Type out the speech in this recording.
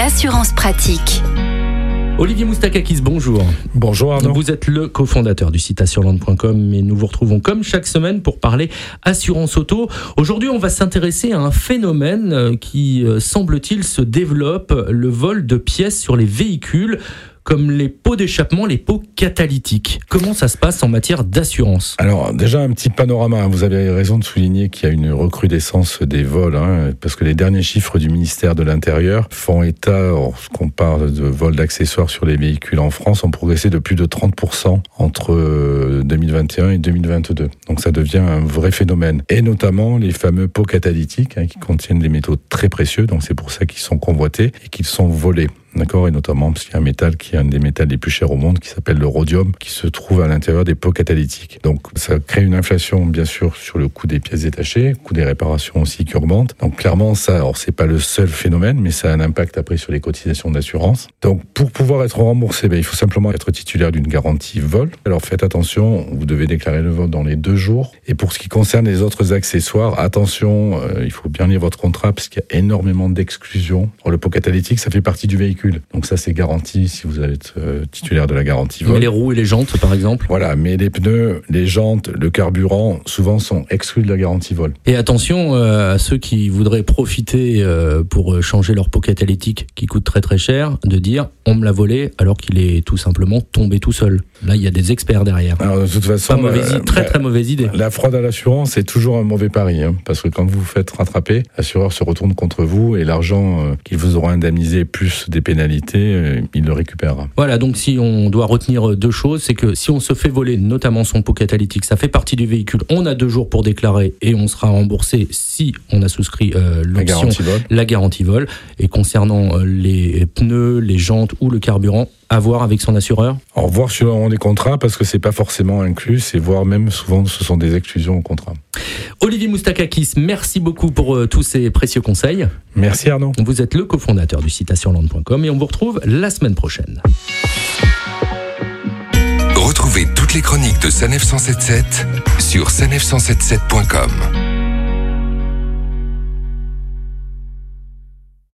l'assurance pratique. Olivier Moustakakis, bonjour. Bonjour Arnaud. Vous êtes le cofondateur du site assureland.com et nous vous retrouvons comme chaque semaine pour parler assurance auto. Aujourd'hui, on va s'intéresser à un phénomène euh, qui, euh, semble-t-il, se développe, le vol de pièces sur les véhicules comme les pots d'échappement, les pots catalytiques. Comment ça se passe en matière d'assurance Alors déjà un petit panorama, vous avez raison de souligner qu'il y a une recrudescence des vols, hein, parce que les derniers chiffres du ministère de l'Intérieur font état, lorsqu'on parle de vols d'accessoires sur les véhicules en France, ont progressé de plus de 30% entre 2021 euh, et 2022. Donc ça devient un vrai phénomène. Et notamment les fameux pots catalytiques hein, qui contiennent des métaux très précieux, donc c'est pour ça qu'ils sont convoités et qu'ils sont volés d'accord Et notamment parce qu'il y a un métal qui est un des métals les plus chers au monde, qui s'appelle le rhodium, qui se trouve à l'intérieur des pots catalytiques. Donc ça crée une inflation, bien sûr, sur le coût des pièces détachées, coût des réparations aussi qui augmente. Donc clairement, ça, alors c'est pas le seul phénomène, mais ça a un impact après sur les cotisations d'assurance. Donc pour pouvoir être remboursé, ben, il faut simplement être titulaire d'une garantie vol. Alors faites attention, vous devez déclarer le vol dans les deux jours. Et pour ce qui concerne les autres accessoires, attention, euh, il faut bien lire votre contrat parce qu'il y a énormément d'exclusions. Le pot catalytique, ça fait partie du véhicule donc ça, c'est garanti si vous êtes euh, titulaire de la garantie vol. Mais les roues et les jantes, par exemple Voilà, mais les pneus, les jantes, le carburant, souvent sont exclus de la garantie vol. Et attention euh, à ceux qui voudraient profiter euh, pour changer leur pot catalytique qui coûte très très cher, de dire on me l'a volé alors qu'il est tout simplement tombé tout seul. Là, il y a des experts derrière. Alors, de toute façon, Pas mauvaise, très très mauvaise idée. La fraude à l'assurance c'est toujours un mauvais pari, hein, parce que quand vous vous faites rattraper, l'assureur se retourne contre vous et l'argent qu'il vous aura indemnisé plus des pénalité, euh, il le récupérera. Voilà, donc si on doit retenir deux choses, c'est que si on se fait voler notamment son pot catalytique, ça fait partie du véhicule, on a deux jours pour déclarer et on sera remboursé si on a souscrit euh, l'option, la garantie vol. Et concernant euh, les pneus, les jantes ou le carburant, à voir avec son assureur En voir sur les contrats parce que c'est pas forcément inclus, c'est voir même souvent ce sont des exclusions au contrat. Olivier Moustakakis, merci beaucoup pour euh, tous ces précieux conseils. Merci Arnaud. Vous êtes le cofondateur du site assureland.com et on vous retrouve la semaine prochaine. Retrouvez toutes les chroniques de Sanef 177 sur sanef177.com.